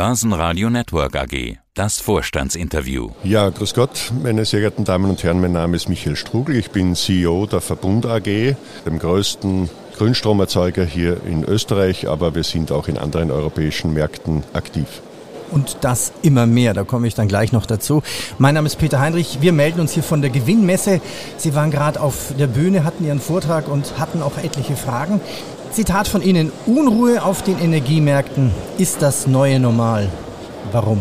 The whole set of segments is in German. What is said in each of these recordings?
Börsenradio Network AG. Das Vorstandsinterview. Ja, grüß Gott, meine sehr geehrten Damen und Herren. Mein Name ist Michael Strugel. Ich bin CEO der Verbund AG, dem größten Grünstromerzeuger hier in Österreich, aber wir sind auch in anderen europäischen Märkten aktiv. Und das immer mehr, da komme ich dann gleich noch dazu. Mein Name ist Peter Heinrich, wir melden uns hier von der Gewinnmesse. Sie waren gerade auf der Bühne, hatten Ihren Vortrag und hatten auch etliche Fragen. Zitat von Ihnen, Unruhe auf den Energiemärkten ist das neue Normal. Warum?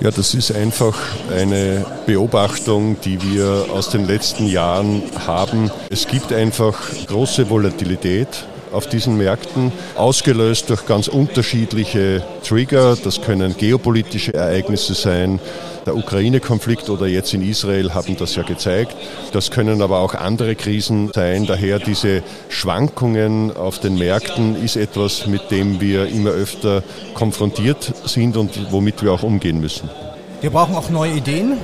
Ja, das ist einfach eine Beobachtung, die wir aus den letzten Jahren haben. Es gibt einfach große Volatilität auf diesen Märkten, ausgelöst durch ganz unterschiedliche Trigger. Das können geopolitische Ereignisse sein. Der Ukraine-Konflikt oder jetzt in Israel haben das ja gezeigt. Das können aber auch andere Krisen sein. Daher diese Schwankungen auf den Märkten ist etwas, mit dem wir immer öfter konfrontiert sind und womit wir auch umgehen müssen. Wir brauchen auch neue Ideen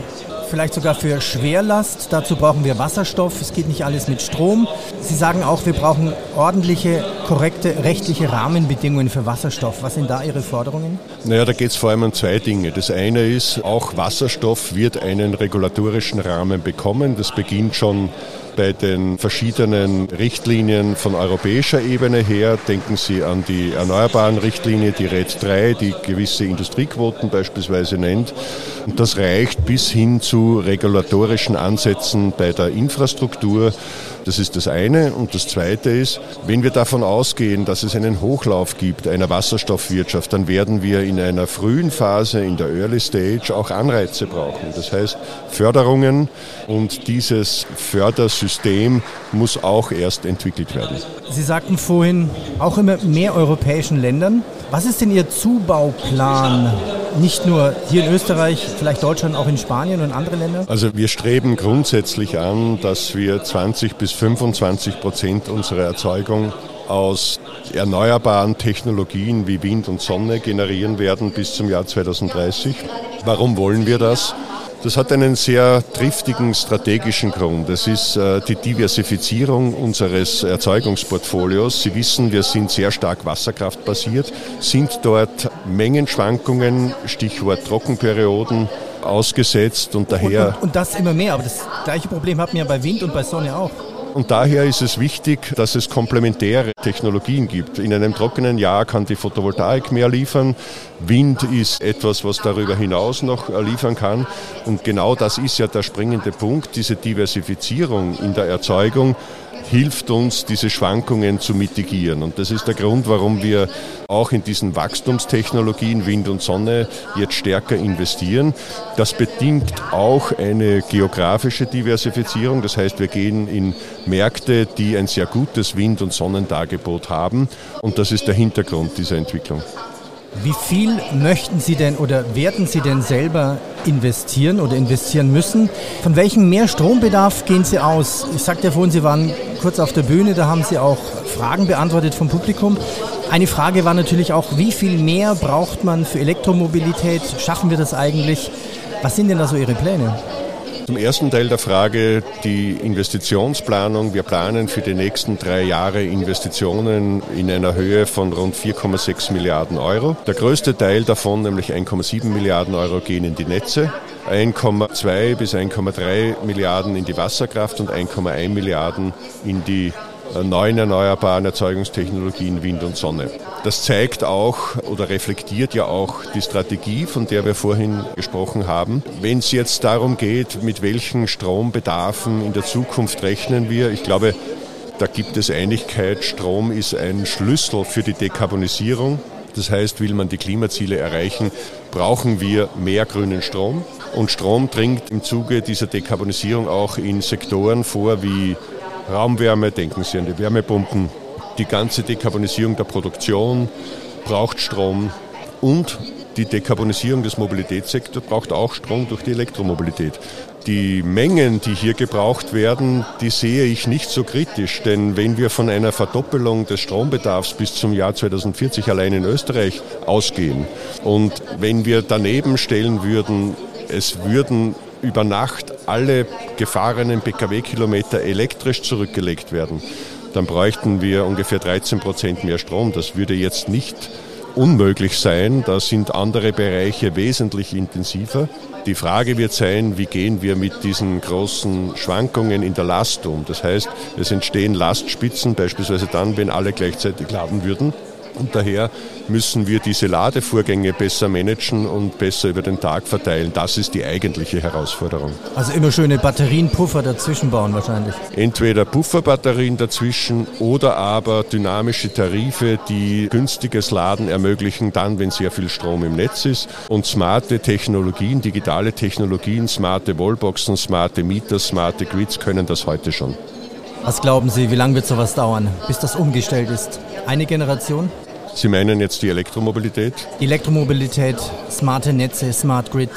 vielleicht sogar für Schwerlast. Dazu brauchen wir Wasserstoff. Es geht nicht alles mit Strom. Sie sagen auch, wir brauchen ordentliche, korrekte rechtliche Rahmenbedingungen für Wasserstoff. Was sind da Ihre Forderungen? Naja, da geht es vor allem um zwei Dinge. Das eine ist, auch Wasserstoff wird einen regulatorischen Rahmen bekommen. Das beginnt schon bei den verschiedenen Richtlinien von europäischer Ebene her. Denken Sie an die erneuerbaren Richtlinie, die RED 3, die gewisse Industriequoten beispielsweise nennt. Und das reicht bis hin zu regulatorischen Ansätzen bei der Infrastruktur. Das ist das eine. Und das zweite ist, wenn wir davon ausgehen, dass es einen Hochlauf gibt einer Wasserstoffwirtschaft, dann werden wir in einer frühen Phase, in der Early Stage, auch Anreize brauchen. Das heißt Förderungen und dieses Fördersystem muss auch erst entwickelt werden. Sie sagten vorhin, auch immer mehr europäischen Ländern. Was ist denn Ihr Zubauplan? Nicht nur hier in Österreich, vielleicht Deutschland, auch in Spanien und andere Länder? Also wir streben grundsätzlich an, dass wir 20 bis 25 Prozent unserer Erzeugung aus erneuerbaren Technologien wie Wind und Sonne generieren werden bis zum Jahr 2030. Warum wollen wir das? Das hat einen sehr triftigen strategischen Grund. Das ist äh, die Diversifizierung unseres Erzeugungsportfolios. Sie wissen, wir sind sehr stark wasserkraftbasiert, sind dort Mengenschwankungen, Stichwort Trockenperioden, ausgesetzt und daher. Und, und, und das immer mehr, aber das gleiche Problem hatten wir bei Wind und bei Sonne auch. Und daher ist es wichtig, dass es komplementäre Technologien gibt. In einem trockenen Jahr kann die Photovoltaik mehr liefern. Wind ist etwas, was darüber hinaus noch liefern kann. Und genau das ist ja der springende Punkt, diese Diversifizierung in der Erzeugung hilft uns, diese Schwankungen zu mitigieren. Und das ist der Grund, warum wir auch in diesen Wachstumstechnologien Wind und Sonne jetzt stärker investieren. Das bedingt auch eine geografische Diversifizierung. Das heißt, wir gehen in Märkte, die ein sehr gutes Wind- und Sonnendargebot haben. Und das ist der Hintergrund dieser Entwicklung. Wie viel möchten Sie denn oder werden Sie denn selber investieren oder investieren müssen? Von welchem Mehrstrombedarf gehen Sie aus? Ich sagte ja vorhin, Sie waren kurz auf der Bühne, da haben Sie auch Fragen beantwortet vom Publikum. Eine Frage war natürlich auch, wie viel mehr braucht man für Elektromobilität? Schaffen wir das eigentlich? Was sind denn da so Ihre Pläne? Zum ersten Teil der Frage, die Investitionsplanung. Wir planen für die nächsten drei Jahre Investitionen in einer Höhe von rund 4,6 Milliarden Euro. Der größte Teil davon, nämlich 1,7 Milliarden Euro, gehen in die Netze. 1,2 bis 1,3 Milliarden in die Wasserkraft und 1,1 Milliarden in die neuen erneuerbaren Erzeugungstechnologien Wind und Sonne. Das zeigt auch oder reflektiert ja auch die Strategie, von der wir vorhin gesprochen haben. Wenn es jetzt darum geht, mit welchen Strombedarfen in der Zukunft rechnen wir, ich glaube, da gibt es Einigkeit, Strom ist ein Schlüssel für die Dekarbonisierung. Das heißt, will man die Klimaziele erreichen, brauchen wir mehr grünen Strom. Und Strom dringt im Zuge dieser Dekarbonisierung auch in Sektoren vor wie Raumwärme, denken Sie an die Wärmepumpen. Die ganze Dekarbonisierung der Produktion braucht Strom und die Dekarbonisierung des Mobilitätssektors braucht auch Strom durch die Elektromobilität. Die Mengen, die hier gebraucht werden, die sehe ich nicht so kritisch, denn wenn wir von einer Verdoppelung des Strombedarfs bis zum Jahr 2040 allein in Österreich ausgehen und wenn wir daneben stellen würden, es würden über Nacht alle gefahrenen Pkw-Kilometer elektrisch zurückgelegt werden, dann bräuchten wir ungefähr 13 Prozent mehr Strom. Das würde jetzt nicht unmöglich sein. Da sind andere Bereiche wesentlich intensiver. Die Frage wird sein, wie gehen wir mit diesen großen Schwankungen in der Last um. Das heißt, es entstehen Lastspitzen, beispielsweise dann, wenn alle gleichzeitig laden würden. Und daher müssen wir diese Ladevorgänge besser managen und besser über den Tag verteilen. Das ist die eigentliche Herausforderung. Also immer schöne Batterienpuffer dazwischen bauen wahrscheinlich. Entweder Pufferbatterien dazwischen oder aber dynamische Tarife, die günstiges Laden ermöglichen, dann, wenn sehr viel Strom im Netz ist. Und smarte Technologien, digitale Technologien, smarte Wallboxen, smarte Mieter, smarte Grids können das heute schon. Was glauben Sie, wie lange wird sowas dauern, bis das umgestellt ist? Eine Generation? Sie meinen jetzt die Elektromobilität? Die Elektromobilität, smarte Netze, Smart Grid.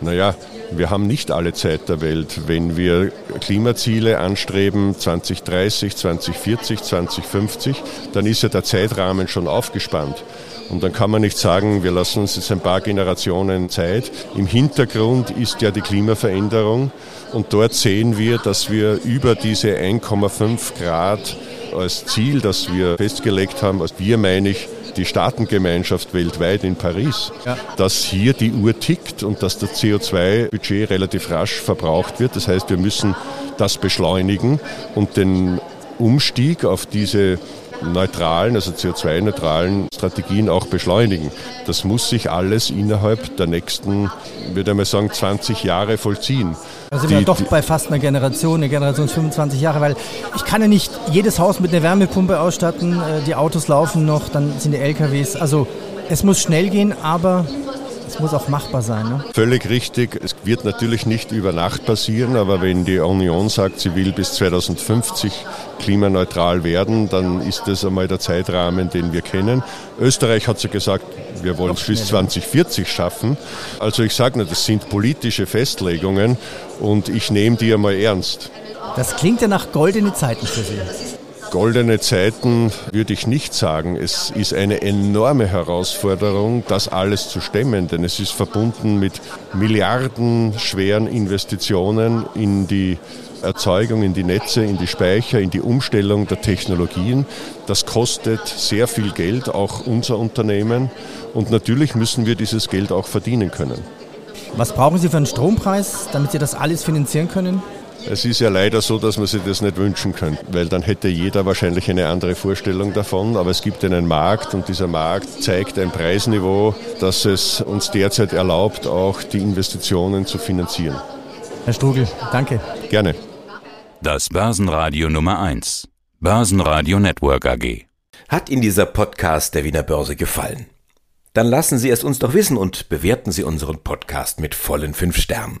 Naja, wir haben nicht alle Zeit der Welt. Wenn wir Klimaziele anstreben 2030, 2040, 2050, dann ist ja der Zeitrahmen schon aufgespannt. Und dann kann man nicht sagen, wir lassen uns jetzt ein paar Generationen Zeit. Im Hintergrund ist ja die Klimaveränderung und dort sehen wir, dass wir über diese 1,5 Grad als Ziel, das wir festgelegt haben, als wir meine ich die Staatengemeinschaft weltweit in Paris, ja. dass hier die Uhr tickt und dass das CO2-Budget relativ rasch verbraucht wird. Das heißt, wir müssen das beschleunigen und den Umstieg auf diese neutralen, also CO2-neutralen Strategien auch beschleunigen. Das muss sich alles innerhalb der nächsten, würde ich mal sagen, 20 Jahre vollziehen. Da sind wir doch bei fast einer Generation, eine Generation 25 Jahre, weil ich kann ja nicht jedes Haus mit einer Wärmepumpe ausstatten, äh, die Autos laufen noch, dann sind die LKWs. Also es muss schnell gehen, aber es muss auch machbar sein. Ne? Völlig richtig. Es wird natürlich nicht über Nacht passieren, aber wenn die Union sagt, sie will bis 2050 klimaneutral werden, dann ist das einmal der Zeitrahmen, den wir kennen. Österreich hat ja gesagt, wir wollen es bis 2040 schaffen. Also ich sage nur, das sind politische Festlegungen und ich nehme die einmal ernst. Das klingt ja nach goldene Zeiten für Sie. Goldene Zeiten würde ich nicht sagen. Es ist eine enorme Herausforderung, das alles zu stemmen, denn es ist verbunden mit milliardenschweren Investitionen in die Erzeugung, in die Netze, in die Speicher, in die Umstellung der Technologien. Das kostet sehr viel Geld, auch unser Unternehmen. Und natürlich müssen wir dieses Geld auch verdienen können. Was brauchen Sie für einen Strompreis, damit Sie das alles finanzieren können? Es ist ja leider so, dass man sich das nicht wünschen könnte, weil dann hätte jeder wahrscheinlich eine andere Vorstellung davon. Aber es gibt einen Markt und dieser Markt zeigt ein Preisniveau, das es uns derzeit erlaubt, auch die Investitionen zu finanzieren. Herr Strugel, danke. Gerne. Das Börsenradio Nummer 1. Börsenradio Network AG. Hat Ihnen dieser Podcast der Wiener Börse gefallen? Dann lassen Sie es uns doch wissen und bewerten Sie unseren Podcast mit vollen fünf Sternen.